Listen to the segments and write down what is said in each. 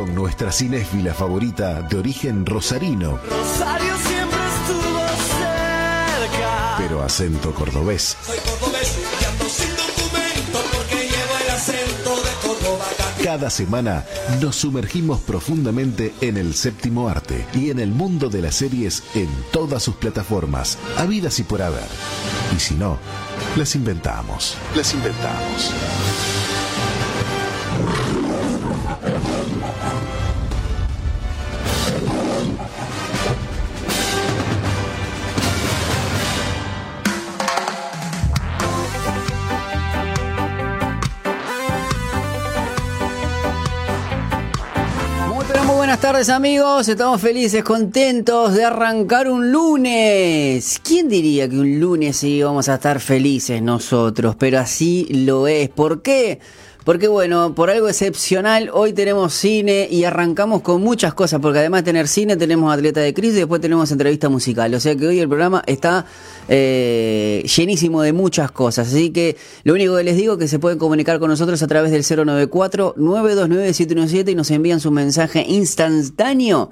con nuestra cinéfila favorita de origen rosarino. Rosario siempre estuvo cerca. Pero acento cordobés. Soy cordobés y ando sin documento porque llevo el acento de Córdoba. Cada semana nos sumergimos profundamente en el séptimo arte y en el mundo de las series en todas sus plataformas, habidas y por haber. Y si no, las inventamos. Las inventamos. Buenas tardes amigos, estamos felices, contentos de arrancar un lunes. ¿Quién diría que un lunes íbamos a estar felices nosotros? Pero así lo es. ¿Por qué? Porque bueno, por algo excepcional, hoy tenemos cine y arrancamos con muchas cosas, porque además de tener cine tenemos atleta de crisis después tenemos entrevista musical. O sea que hoy el programa está eh, llenísimo de muchas cosas. Así que lo único que les digo es que se pueden comunicar con nosotros a través del 094-929-717 y nos envían su mensaje instantáneo.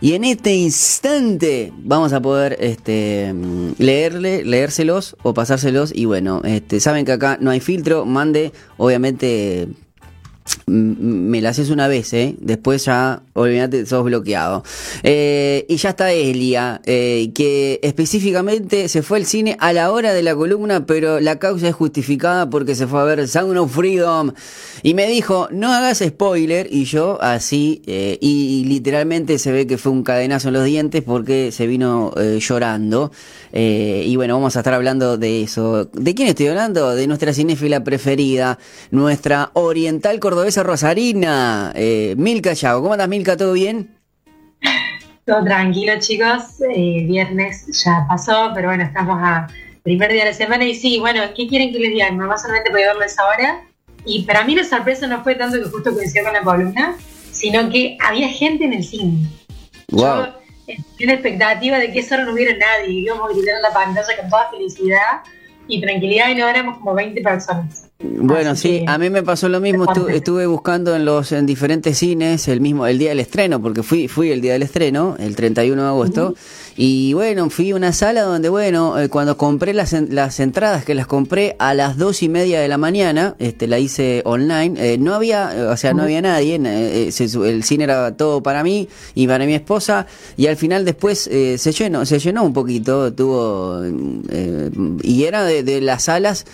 Y en este instante vamos a poder este, leerle, leérselos o pasárselos. Y bueno, este, saben que acá no hay filtro, mande, obviamente eh, me la haces una vez, ¿eh? Después ya, olvídate, sos bloqueado. Eh, y ya está Elia, eh, que específicamente se fue al cine a la hora de la columna, pero la causa es justificada porque se fue a ver Sound of Freedom. Y me dijo, no hagas spoiler, y yo así, y, literalmente se ve que fue un cadenazo en los dientes porque se vino llorando. Y bueno, vamos a estar hablando de eso. ¿De quién estoy hablando? De nuestra cinéfila preferida, nuestra oriental cordobesa rosarina, eh, Milka Yago. ¿Cómo andas, Milka? ¿Todo bien? Todo tranquilo, chicos. Eh, viernes ya pasó, pero bueno, estamos a primer día de la semana. Y sí, bueno, ¿qué quieren que les diga? Mamá solamente voy a verles ahora. Y para mí la sorpresa no fue tanto que justo coincidió con la columna, sino que había gente en el cine. Wow. Yo tenía la expectativa de que eso no hubiera nadie. Íbamos a gritar en la pantalla con toda felicidad y tranquilidad y no éramos como 20 personas. Bueno, Así sí, a mí me pasó lo mismo, estu- estuve buscando en los en diferentes cines el mismo el día del estreno, porque fui fui el día del estreno, el 31 de agosto, y bueno, fui a una sala donde, bueno, eh, cuando compré las, las entradas, que las compré a las dos y media de la mañana, este la hice online, eh, no había, o sea, no había nadie, eh, eh, se el cine era todo para mí y para mi esposa, y al final después eh, se llenó, se llenó un poquito, tuvo, eh, y era de, de las salas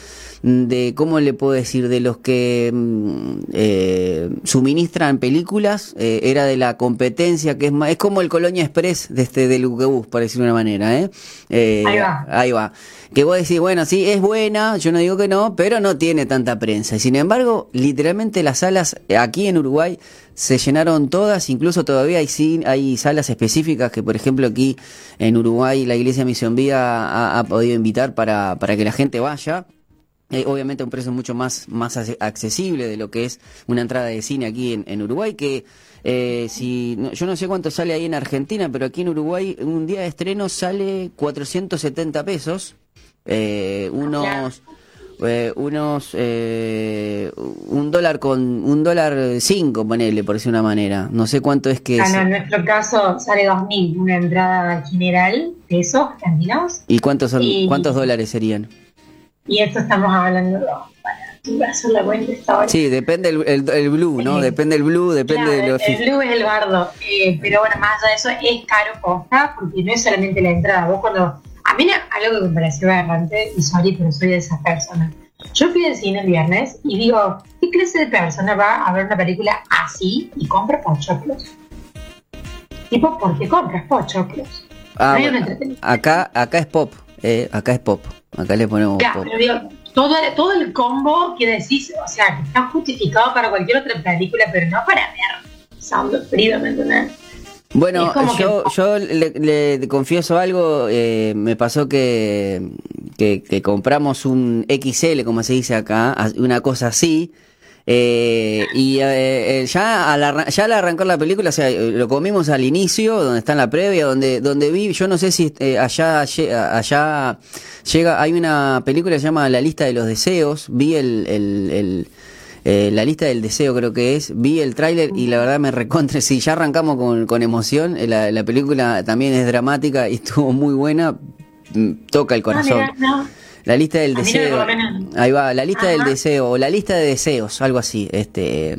de cómo le puedo decir de los que mm, eh, suministran películas eh, era de la competencia que es más, es como el Colonia Express de este del Uquebus por decirlo de una manera ¿eh? Eh, Ahí va. ahí va que vos decís bueno sí es buena yo no digo que no pero no tiene tanta prensa y sin embargo literalmente las salas aquí en Uruguay se llenaron todas, incluso todavía hay, hay salas específicas que, por ejemplo, aquí en Uruguay la Iglesia Misión Vida ha, ha podido invitar para, para que la gente vaya. Eh, obviamente a un precio mucho más, más accesible de lo que es una entrada de cine aquí en, en Uruguay, que eh, si no- yo no sé cuánto sale ahí en Argentina, pero aquí en Uruguay un día de estreno sale 470 pesos, eh, unos... eh, unos un dólar con un dólar cinco ponele por decir una manera. No sé cuánto es que Ah, es. no, en nuestro caso sale 2.000 una entrada general, pesos argentinos. y cuántos son Y- cuántos dólares serían Y esto estamos hablando de. Para, voy a hacer la cuenta esta hora. sí depende el, el, el blue no depende el blue depende Claro, de lo el blue es el bardo, eh, pero bueno, más allá de eso es caro posta, porque no es solamente la entrada. Vos cuando, a mí algo que me pareció aberrante, y sorry, pero soy de esas personas. Yo fui al cine el viernes y digo, ¿qué clase de persona va a ver una película así y compra pochoclos? Tipo, ¿por qué compras pochoclos? Ah, No bueno, acá acá es pop eh, acá es pop. Acá le ponemos pop. pero digo, todo, todo el combo que decís, o sea, que está justificado para cualquier otra película, pero no para ver. Sound of Freedom, ¿me entendés? Bueno, yo, que- yo le, le confieso algo, eh, me pasó que, que, que compramos un XL, como se dice acá, una cosa así, eh, y eh, eh, ya, al ya al arrancar la película, o sea, eh, lo comimos al inicio, donde está en la previa, donde, donde vi, yo no sé si eh, allá, allá llega, hay una película que se llama La lista de los deseos, vi el, el, el eh, la lista del deseo creo que es, vi el tráiler y la verdad me recontra, sí, ya arrancamos con, con emoción, la, la película también es dramática y estuvo muy buena, mm, toca el Ah, corazón. mira, no. La lista del no deseo. Ahí va, la lista del deseo, o la lista de deseos, algo así. Este,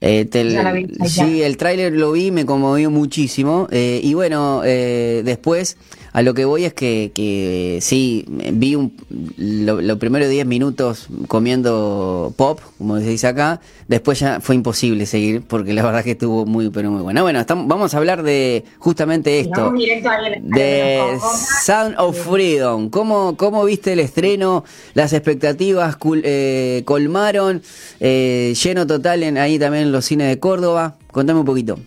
eh, vi, sí, el tráiler lo vi, me conmovió muchísimo. eh, y bueno, eh, después a lo que voy es que, que sí, vi un, lo- los primeros 10 minutos comiendo pop, como se dice acá. Después ya fue imposible seguir porque la verdad que estuvo muy, pero muy buena. Bueno, estamos, vamos a hablar de justamente esto. Lo De. Sound of Freedom. ¿Cómo, cómo viste el estreno? Las expectativas cul- eh, colmaron. eh, lleno total en ahí también en los cines de Córdoba. Contame un poquito.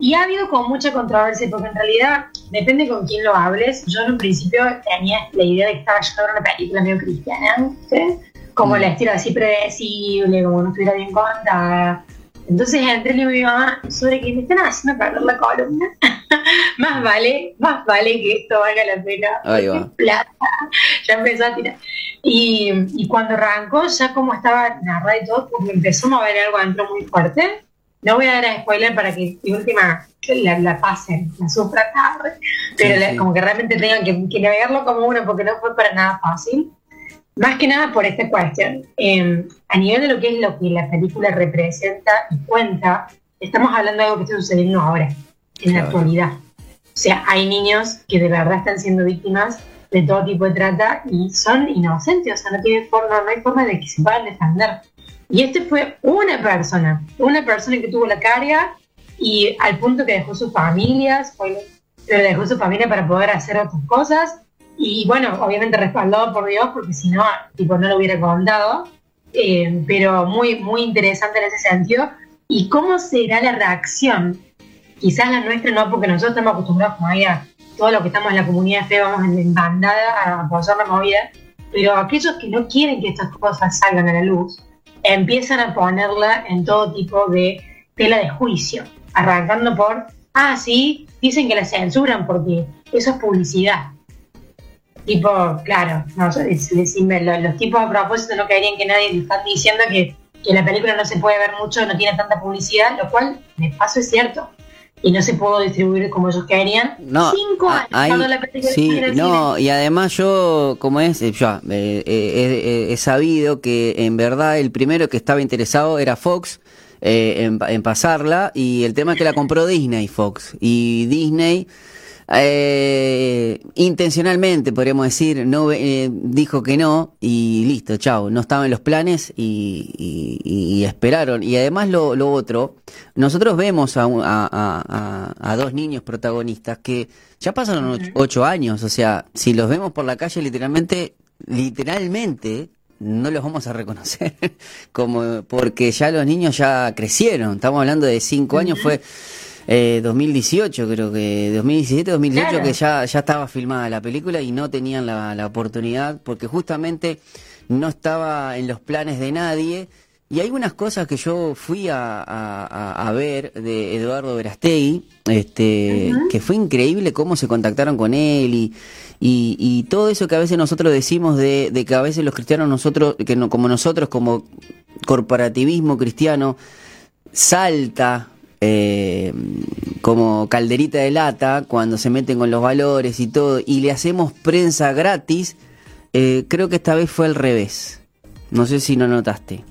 Y ha habido como mucha controversia, porque en realidad depende con quién lo hables. Yo en un principio tenía la idea de que estaba yendo a ver una película medio cristiana, ¿sí? como Mm. el estilo así predecible, como no estuviera bien contada. Entonces entré y le digo a mi mamá, sobre que me están haciendo perder la columna. más vale, más vale que esto valga la pena. Ahí va. Plata. Ya empezó a tirar. Y, y cuando arrancó, ya como estaba narrada y todo, porque empezó a mover algo adentro muy fuerte. No voy a dar a spoiler para que de última la, la pasen, la sufra tarde, pero Sí, la- sí. como que realmente tengan que, que navegarlo como uno, porque no fue para nada fácil. Más que nada por esta cuestión. Eh, a nivel de lo que es lo que la película representa y cuenta, estamos hablando de algo que está sucediendo ahora, en la Claro. actualidad. O sea, hay niños que de verdad están siendo víctimas de todo tipo de trata y son inocentes, o sea, no tienen forma, no hay forma de que se puedan defender. Y este fue una persona, una persona que tuvo la carga y al punto que dejó sus familias, pero dejó su familia para poder hacer otras cosas y bueno, obviamente respaldado por Dios porque si no, tipo, no lo hubiera contado, Eh, pero muy, muy interesante en ese sentido. ¿Y cómo será la reacción? Quizás la nuestra no, porque nosotros estamos acostumbrados como a todo lo que estamos en la comunidad de fe, vamos en bandada a apoyar la movida, pero aquellos que no quieren que estas cosas salgan a la luz, empiezan a ponerla en todo tipo de tela de juicio, arrancando por, ah, sí, dicen que la censuran porque eso es publicidad. Tipo, claro, no, es- es- los, tipos a propósito no querían que nadie le diciendo que, que la película no se puede ver mucho, no tiene tanta publicidad, lo cual de paso es cierto. Y no se pudo distribuir como ellos querían. No, Cinco años cuando la sí, no, cine. y además yo, como es, eh, ya, eh, eh, he- he sabido que en verdad el primero que estaba interesado era Fox eh, en, en pasarla y el tema es que la compró Disney Fox y Disney eh, intencionalmente podríamos decir no eh, dijo que no y listo chao. No estaba en los planes y, y- esperaron. Y además lo, lo otro nosotros vemos a- a- a- a dos niños protagonistas que ya pasaron ocho, ocho años. O sea si los vemos por la calle literalmente literalmente no los vamos a reconocer como porque ya los niños ya crecieron. Estamos hablando de cinco años fue eh, 2018 creo que 2017 2018 Claro. que ya ya estaba filmada la película y no tenían la, la oportunidad porque justamente no estaba en los planes de nadie y hay unas cosas que yo fui a, a- a- a ver de Eduardo Verastegui, este, que fue increíble cómo se contactaron con él y, y, y todo eso que a veces nosotros decimos de, de que a veces los cristianos nosotros, que no, como nosotros como corporativismo cristiano, salta eh, como calderita de lata cuando se meten con los valores y todo y le hacemos prensa gratis, eh, creo que esta vez fue al revés. No sé si no notaste.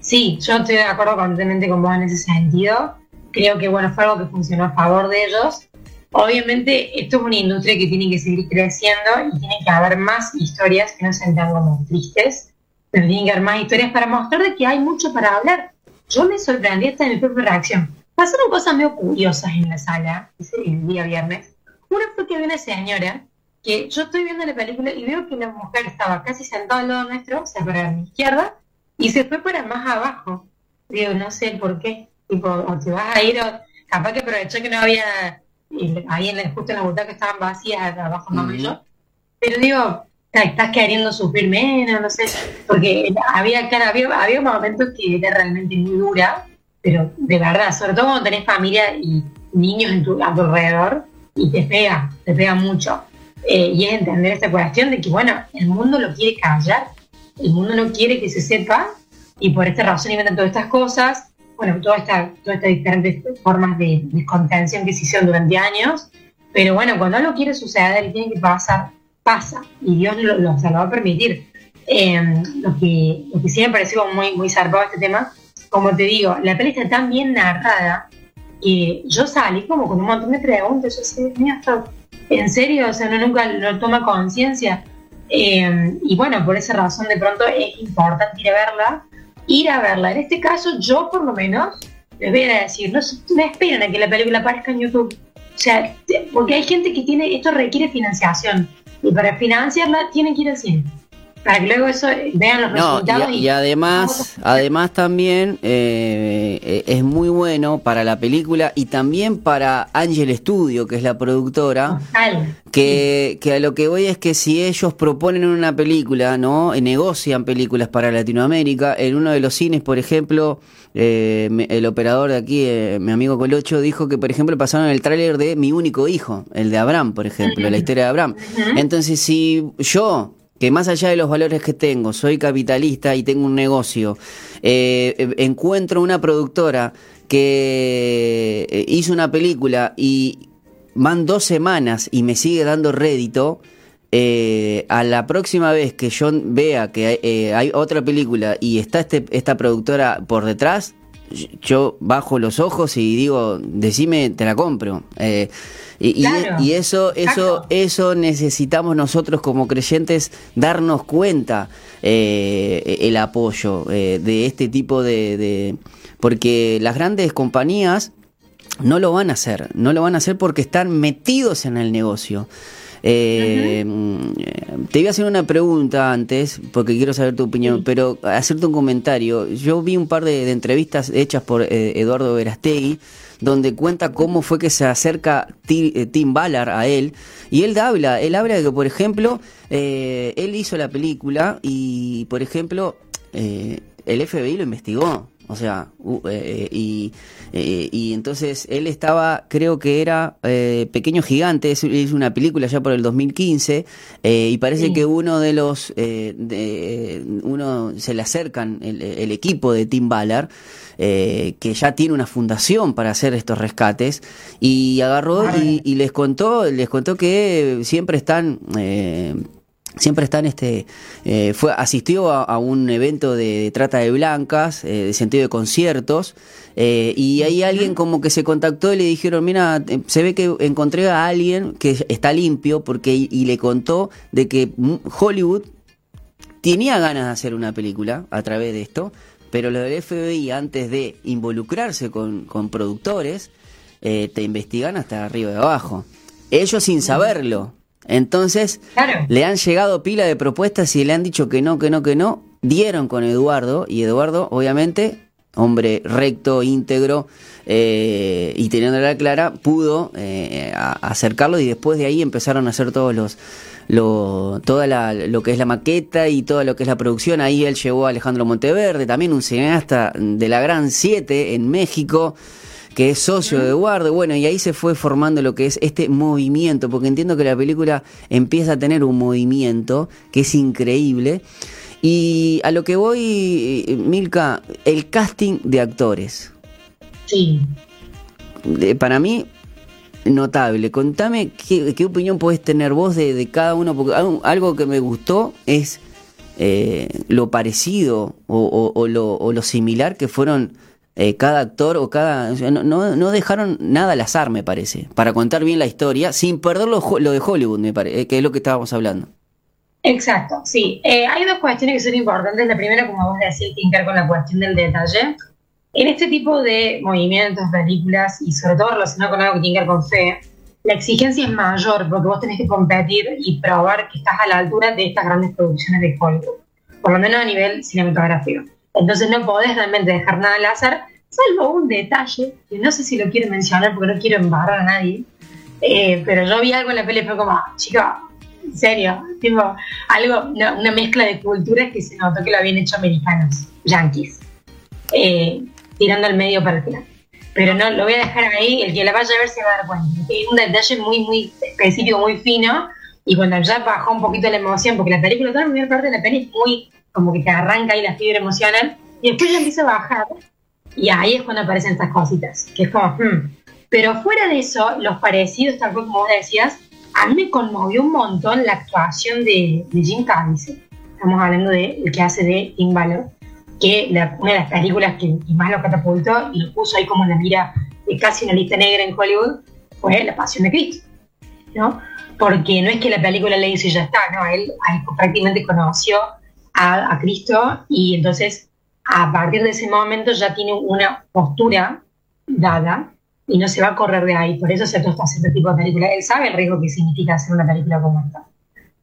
Sí, yo estoy de acuerdo completamente con vos en ese sentido. Creo que bueno, fue algo que funcionó a favor de ellos. Obviamente, esto es una industria que tiene que seguir creciendo y tiene que haber más historias que no sean tan como tristes, pero tienen que haber más historias para mostrar de que hay mucho para hablar. Yo me sorprendí hasta en el propio reacción. Pasaron cosas medio curiosas en la sala el día viernes. Una fue que había una señora que yo estoy viendo la película y veo que la mujer estaba casi sentada al lado nuestro, o sea, para mi izquierda, y se fue para más abajo. Digo, no sé por qué. Tipo, o te vas a ir, o capaz que aprovechó que no había, ahí en la, justo en la butaca estaban vacías, abajo mamá y yo. Pero digo, "Ta- estás queriendo sufrir menos, no sé, porque había, claro, había, había momentos que era realmente muy dura, pero de verdad, sobre todo cuando tenés familia y niños en tu, a tu alrededor, y te pega, te pega mucho. Eh, y es entender esta cuestión de que, bueno, el mundo lo quiere callar, el mundo no quiere que se sepa, y por esta razón inventan todas estas cosas, bueno, todas estas estas diferentes formas de, de contención que se hicieron durante años, pero bueno, cuando algo quiere suceder tiene que pasar, pasa, y Dios lo, lo, o lo va a permitir. Eh, lo, que, lo que sí me pareció muy, muy zarpado este tema, como te digo, la peli está tan bien narrada que yo salí como con un montón de preguntas, yo sé, esto, en serio, o sea, uno nunca lo toma conciencia. Eh, y bueno, por esa razón de pronto es importante ir a verla, ir a verla. En este caso, yo por lo menos, les voy a decir, no, no esperen a que la película aparezca en YouTube. O sea, porque hay gente que tiene, esto requiere financiación. Y para financiarla tienen que ir al. Para que luego eso vean los No, resultados. y, y además, además también eh, eh, es muy bueno para la película y también para Angel Studio, que es la productora. Total. Que, que a lo que voy es que si ellos proponen una película, ¿no? Eh, negocian películas para Latinoamérica, en uno de los cines, por ejemplo, eh, el operador de aquí, eh, mi amigo Colocho, dijo que, por ejemplo, pasaron el tráiler de Mi único hijo, el de Abraham, por ejemplo, la historia de Abraham. Entonces, si yo, que más allá de los valores que tengo, soy capitalista y tengo un negocio, eh, eh, encuentro una productora que eh, hizo una película y van dos semanas y me sigue dando rédito, a la próxima vez que yo vea que hay, hay otra película y está este, esta productora por detrás, yo bajo los ojos y digo, decime, te la compro. Eh, y, y- Claro, y eso, eso, eso necesitamos nosotros como creyentes darnos cuenta eh, el apoyo eh, de este tipo de, de- porque las grandes compañías no lo van a hacer, no lo van a hacer porque están metidos en el negocio. Eh, mm, Te iba a hacer una pregunta antes, porque quiero saber tu opinión, pero hacerte un comentario. Yo vi un par de, de entrevistas hechas por eh, Eduardo Verastegui, donde cuenta cómo fue que se acerca eh, Tim Ballard a él, y él habla, él habla de que, por ejemplo, eh, él hizo la película y, por ejemplo, eh, el FBI lo investigó. O sea, u- eh, y, eh, y entonces él estaba, creo que era eh, Pequeño Gigante, es, es una película ya por el 2015, eh, y parece Sí. que uno de los, eh, de, uno se le acercan el, el equipo de Tim Ballard, eh, que ya tiene una fundación para hacer estos rescates, y agarró y, y les contó, les contó que siempre están... siempre están este eh, fue asistió a, a un evento de, de trata de blancas eh, de sentido de conciertos eh, y ahí alguien como que se contactó y le dijeron mira se ve que encontré a alguien que está limpio porque y, y le contó de que mm, Hollywood tenía ganas de hacer una película a través de esto pero lo del FBI antes de involucrarse con, con productores te investigan hasta arriba y abajo. Ellos sin saberlo entonces Claro. le han llegado pila de propuestas y le han dicho que no, que no, que no. Dieron con Eduardo y Eduardo, obviamente, hombre recto, íntegro eh, y teniéndola clara, pudo eh, a- acercarlo y después de ahí empezaron a hacer todos los lo, toda la, lo que es la maqueta y todo lo que es la producción. Ahí él llevó a Alejandro Monteverde, también un cineasta de la Gran 7 en México que es socio de Eduardo, bueno, y ahí se fue formando lo que es este movimiento, porque entiendo que la película empieza a tener un movimiento que es increíble. Y a lo que voy, Milka, el casting de actores. Sí. De- para mí, notable. Contame qué, qué opinión podés tener vos de, de cada uno, porque algo, algo que me gustó es eh, lo parecido o, o- o lo, o lo similar que fueron eh, cada actor o cada... no, no, dejaron nada al azar, me parece, para contar bien la historia, sin perder lo, de Hollywood, me parece, que es lo que estábamos hablando. Exacto, sí. Eh, hay dos cuestiones que son importantes. La primera, como vos decís, tiene que ver con la cuestión del detalle. En este tipo de movimientos, películas y sobre todo relacionado con algo que tiene que ver con fe, la exigencia es mayor porque vos tenés que competir y probar que estás a la altura de estas grandes producciones de Hollywood, por lo menos a nivel cinematográfico. Entonces no podés realmente dejar nada al azar, salvo un detalle, que no sé si lo quiero mencionar porque no quiero embarrar a nadie, eh, pero yo vi algo en la peli y fue como, chica, en serio, tipo, algo, una, mezcla de culturas que se notó que lo habían hecho americanos, yankees, eh, tirando al medio para el. Pero no, lo voy a dejar ahí, el que la vaya a ver se va a dar cuenta. Es un detalle muy, muy específico, muy fino, y cuando ya bajó un poquito la emoción, porque la película, toda la primera parte de la peli es muy, como que te arranca ahí la fibra emocional, Y después ya empieza a bajar y ahí es cuando aparecen estas cositas, que es como, hmm. Pero fuera de eso, los parecidos, tal cual como vos decías, a mí me conmovió un montón la actuación de, Jim Caviezel. Estamos hablando de el que hace de Tim Valor, que una de las películas que, más lo catapultó y lo puso ahí como en la mira de casi una lista negra en Hollywood fue La Pasión de Cristo, ¿no? Porque no es que la película le hizo y ya está, ¿no? Él, prácticamente conoció a, a Cristo y entonces a partir de ese momento ya tiene una postura dada y no se va a correr de ahí. Por eso se hace este tipo de película. Él sabe el riesgo que significa hacer una película como esta.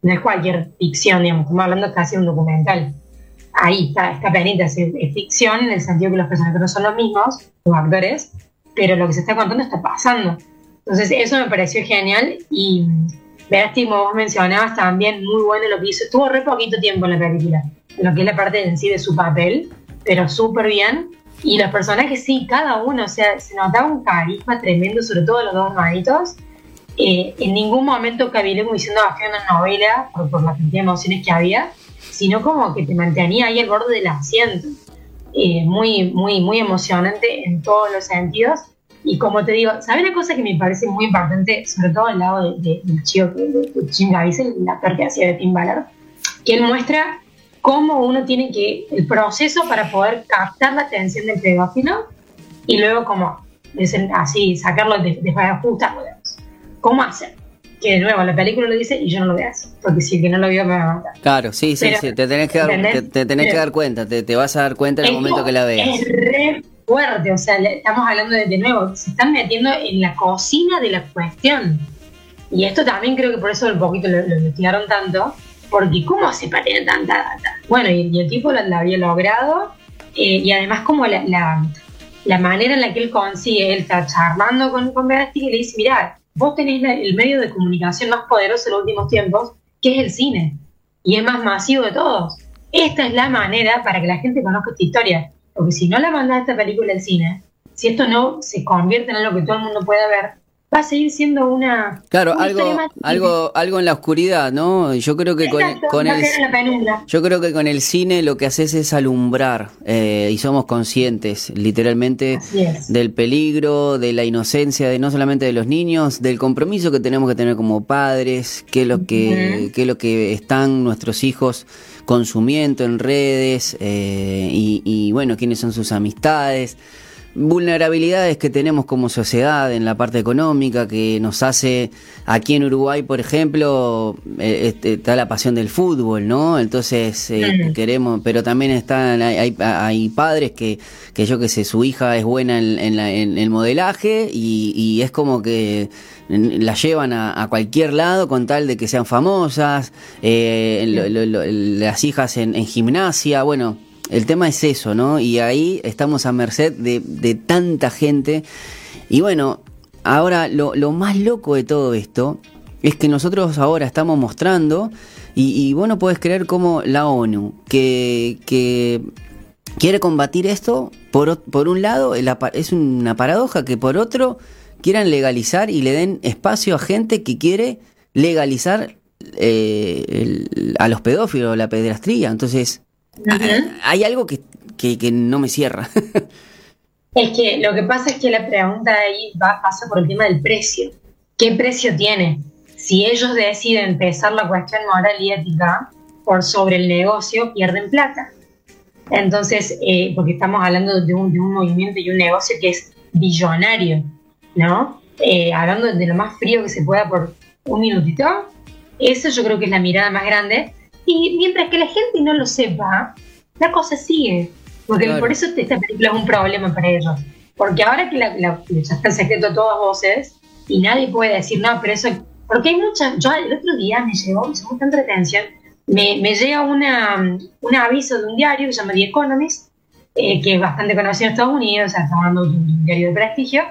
No es cualquier ficción, digamos, estamos hablando casi de un documental. Ahí está, está pendiente, es, ficción en el sentido que los personajes no son los mismos, los actores, pero lo que se está contando está pasando. Entonces, eso me pareció genial y verás, como vos mencionabas, también muy bueno lo que hizo. Tuvo re poquito tiempo en la película, lo que es la parte en sí de su papel, pero súper bien. Y los personajes, sí, cada uno, o sea, se notaba un carisma tremendo, sobre todo los dos hermanitos. Eh, en ningún momento cabilé como diciendo bajé una novela por, por, la cantidad de emociones que había, sino como que te mantenía ahí al borde del asiento. Eh, muy, muy, muy emocionante en todos los sentidos. Y como te digo, ¿sabes una cosa que me parece muy importante, sobre todo al lado de, del chico de, de, Jim Gaviezel, el actor que hacía de Tim Ballard? Que él muestra cómo uno tiene que, el proceso para poder captar la atención del pedófilo y luego como así sacarlo, de, desajustarlo. ¿Cómo hacer? Que de nuevo la película lo dice y yo no lo veo así, porque si el que no lo vio me va a matar. Claro, sí, sí, sí, te tenés que dar, te, tenés que dar cuenta, te, te, vas a dar cuenta en el momento que la veas. Es re fuerte, o sea, estamos hablando de, de nuevo, se están metiendo en la cocina de la cuestión. Y esto también creo que por eso un poquito lo, lo investigaron tanto, porque ¿cómo para tener tanta data? Bueno, y, el tipo lo, había logrado, eh, y además como la, la, manera en la que él consigue, él está charlando con, con y le dice, mira, vos tenés el medio de comunicación más poderoso en los últimos tiempos, que es el cine, y es más masivo de todos. Esta es la manera para que la gente conozca esta historia, porque si no la mandas esta película al cine, si esto no se convierte en algo que todo el mundo pueda ver, va a seguir siendo una claro algo algo algo en la oscuridad no yo creo que con, con el yo creo que con el cine lo que haces es alumbrar eh, y somos conscientes literalmente del peligro de la inocencia de no solamente de los niños del compromiso que tenemos que tener como padres qué es lo que qué es lo que están nuestros hijos consumiendo en redes eh, y, y bueno quiénes son sus amistades vulnerabilidades que tenemos como sociedad en la parte económica que nos hace aquí en Uruguay por ejemplo eh, este, está la pasión del fútbol no entonces eh, queremos pero también están hay, hay, padres que que yo que sé su hija es buena en, en, el modelaje y, es como que la llevan a, cualquier lado con tal de que sean famosas eh, las hijas en, en gimnasia bueno el tema es eso, ¿no? Y ahí estamos a merced de, tanta gente. Y bueno, ahora lo, más loco de todo esto es que nosotros ahora estamos mostrando, y, y vos no podés creer cómo la ONU, que, quiere combatir esto, por, un lado, es una paradoja que por otro quieran legalizar y le den espacio a gente que quiere legalizar eh, a los pedófilos, la pedrastría. Entonces, hay algo que, no me cierra. es que lo que pasa es que la pregunta ahí va, pasa por el tema del precio. ¿Qué precio tiene? Si ellos deciden empezar la cuestión moral y ética por sobre el negocio, pierden plata. Entonces, eh, porque estamos hablando de un, de un, movimiento y un negocio que es billonario, ¿no? Eh, hablando de lo más frío que se pueda por un minutito, eso yo creo que es la mirada más grande y mientras que la gente no lo sepa, la cosa sigue. Porque por eso esta película es un problema para ellos. Porque ahora que la, ya está el secreto a todas voces y nadie puede decir, no, pero eso. Porque hay muchas. Yo el otro día me llegó, me llamó tanta me, me llega una, un aviso de un diario que se llama The Economist, eh, que es bastante conocido en Estados Unidos, o sea, estamos hablando de un diario de prestigio,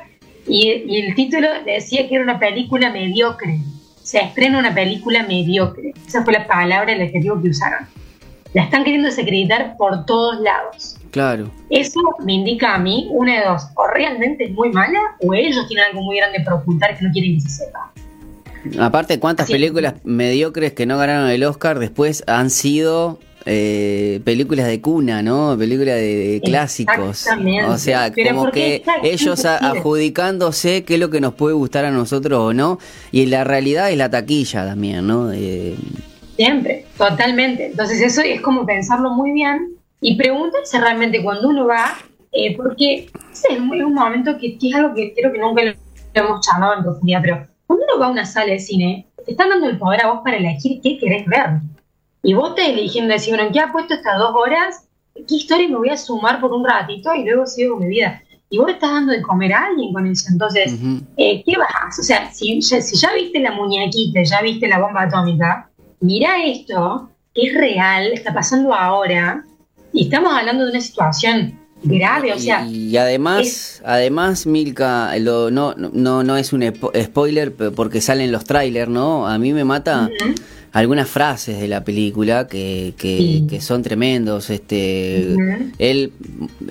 y, y el título decía que era una película mediocre se estrena una película mediocre. Esa fue la palabra, el adjetivo que usaron. La están queriendo desacreditar por todos lados. Claro. Eso me indica a mí, una de dos, o realmente es muy mala, o ellos tienen algo muy grande para ocultar que no quieren que se sepa. Aparte, ¿cuántas películas mediocres que no ganaron el Oscar después han sido eh, películas de cuna, ¿no? Películas de, de clásicos. O sea, Pero como que ellos a- adjudicándose qué es lo que nos puede gustar a nosotros o no. Y la realidad es la taquilla también, ¿no? Eh, Siempre, totalmente. Entonces eso es como pensarlo muy bien y preguntarse realmente cuando uno va, eh, porque ese es un, es un momento que, que es algo que creo que nunca lo hemos charlado en profundidad, pero cuando uno va a una sala de cine, te están dando el poder a vos para elegir qué querés ver. Y vos te eligiendo decir, bueno, ¿qué ha puesto estas dos horas? ¿Qué historia me voy a sumar por un ratito y luego sigo con mi vida? Y vos le estás dando de comer a alguien con eso. Entonces, ujú. eh, ¿qué vas? O sea, si ya, si ya viste la muñequita, ya viste la bomba atómica, mira esto, que es real, está pasando ahora, y estamos hablando de una situación grave, o sea, y, además, además Milka, lo, no, no, no es un spo- spoiler porque salen los trailers, ¿no? A mí me mata algunas frases de la película que, que, Sí. que son tremendos. Este, él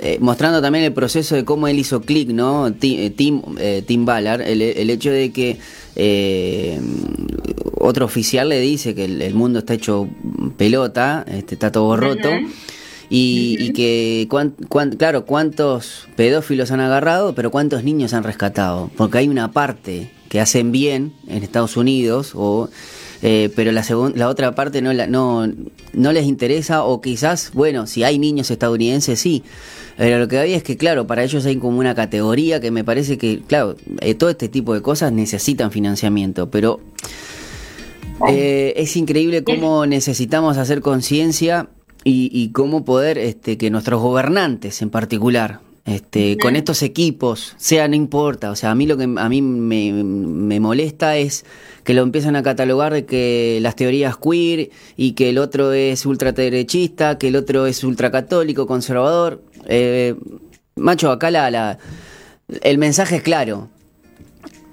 eh, mostrando también el proceso de cómo él hizo clic, ¿no? Ti- eh, Tim, eh, Tim Ballard, el, el hecho de que eh, otro oficial le dice que el, el mundo está hecho pelota, este, está todo roto. Y, y que, cuán- cuán- claro, cuántos pedófilos han agarrado, pero cuántos niños han rescatado. Porque hay una parte que hacen bien en Estados Unidos, o, eh, pero la, segun- la otra parte no, la, no, no les interesa, o quizás, bueno, si hay niños estadounidenses, sí. Pero lo que hay es que, claro, para ellos hay como una categoría que me parece que, claro, eh, todo este tipo de cosas necesitan financiamiento, pero eh, es increíble cómo necesitamos hacer conciencia y, y cómo poder este, que nuestros gobernantes en particular, este, con estos equipos, sea, no importa, o sea, a mí lo que a mí me, me molesta es que lo empiezan a catalogar de que las teorías queer y que el otro es ultraderechista, que el otro es ultracatólico, conservador. Eh, macho, acá la, la, el mensaje es claro.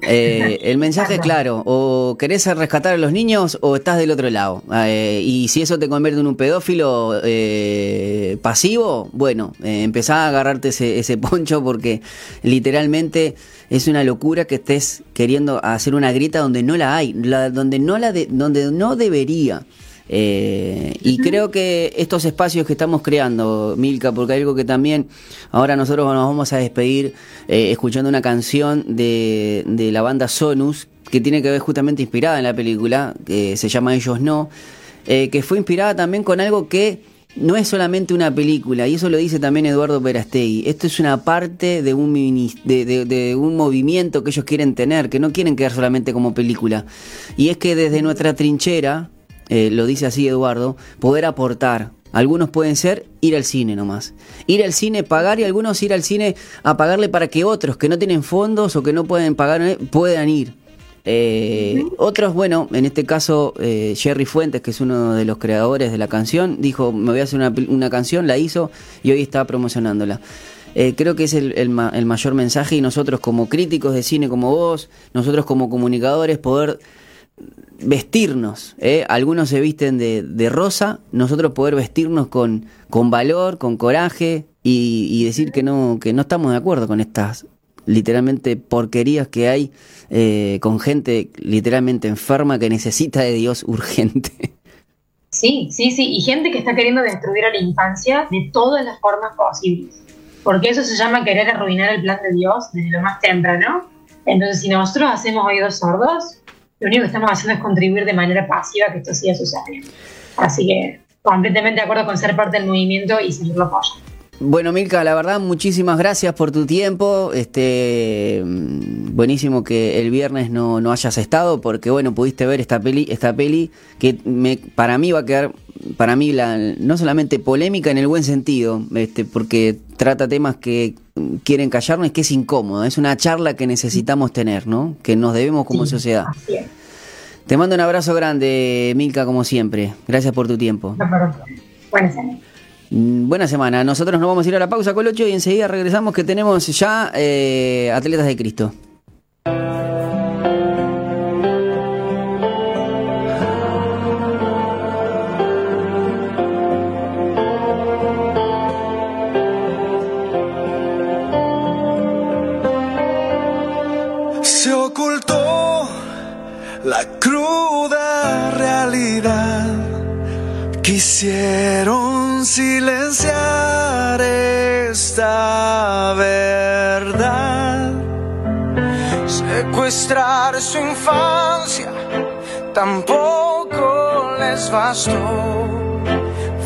Eh, el mensaje es claro, o querés rescatar a los niños o estás del otro lado. Eh, y si eso te convierte en un pedófilo eh, pasivo, bueno, eh, empezá a agarrarte ese, ese poncho porque literalmente es una locura que estés queriendo hacer una grieta donde no la hay, la- donde, no la de- donde no debería. Eh, y creo que estos espacios que estamos creando, Milka, porque hay algo que también ahora nosotros nos vamos a despedir eh, escuchando una canción de, de la banda Sonus, que tiene que ver justamente inspirada en la película, que se llama Ellos No, eh, que fue inspirada también con algo que no es solamente una película, y eso lo dice también Eduardo Perastegui, esto es una parte de un, de- de un movimiento que ellos quieren tener, que no quieren quedar solamente como película, y es que desde nuestra trinchera, eh, lo dice así Eduardo, poder aportar. Algunos pueden ser ir al cine nomás. Ir al cine, pagar y algunos ir al cine a pagarle para que otros que no tienen fondos o que no pueden pagar eh, puedan ir. Eh, Otros, bueno, en este caso eh, Jerry Fuentes, que es uno de los creadores de la canción, dijo, me voy a hacer una, una canción, la hizo y hoy está promocionándola. Eh, creo que es el, el ma- el mayor mensaje y nosotros como críticos de cine como vos, nosotros como comunicadores, poder vestirnos. ¿eh? Algunos se visten de, de rosa, nosotros poder vestirnos con, con valor, con coraje y, decir que no, que no estamos de acuerdo con estas literalmente porquerías que hay eh, con gente literalmente enferma que necesita de Dios urgente. Sí, sí, sí, y gente que está queriendo destruir a la infancia de todas las formas posibles. Porque eso se llama querer arruinar el plan de Dios desde lo más temprano. Entonces, si nosotros hacemos oídos sordos, lo único que estamos haciendo es contribuir de manera pasiva a que esto siga sucediendo. Así que, completamente de acuerdo con ser parte del movimiento y seguirlo apoyando. Bueno, Milka, la verdad, muchísimas gracias por tu tiempo. Este, buenísimo que el viernes no, no hayas estado, porque bueno, pudiste ver esta peli, esta peli que me, para mí va a quedar, para mí la, no solamente polémica en el buen sentido, este, porque trata temas que quieren callarnos que es incómodo. Es una charla que necesitamos tener, ¿no? Que nos debemos como Sí, sociedad. Así es. Te mando un abrazo grande, Milka, como siempre. Gracias por tu tiempo. No. Buenas noches. Mm, Buena semana. Nosotros nos vamos a ir a la pausa, Colocho, y enseguida regresamos que tenemos ya eh, Atletas de Cristo. Quisieron silenciar esta verdad, secuestrar su infancia, tampoco les bastó.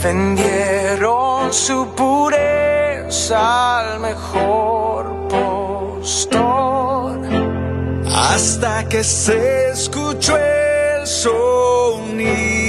Vendieron su pureza al mejor postor, hasta que se escuchó el sonido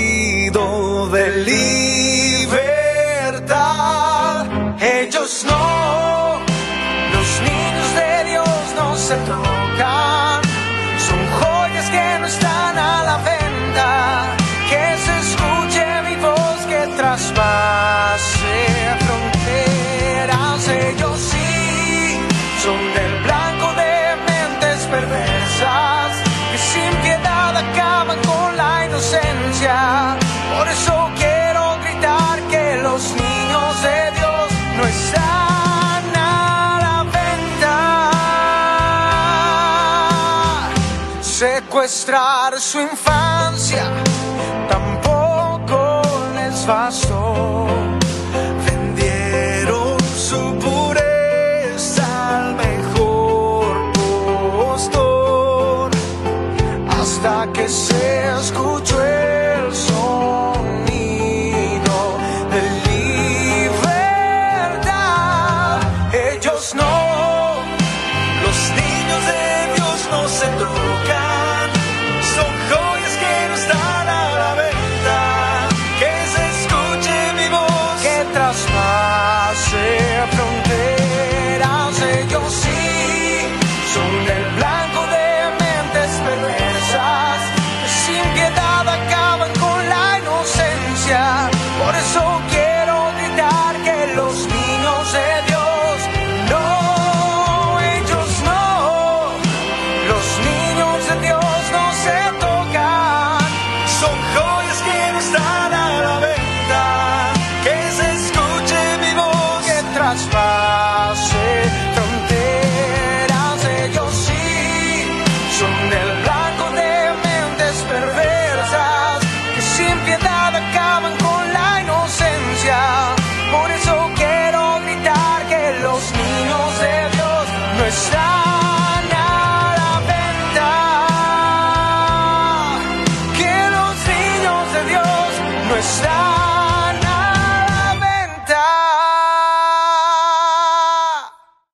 Secuestrar su infancia tampoco les bastó.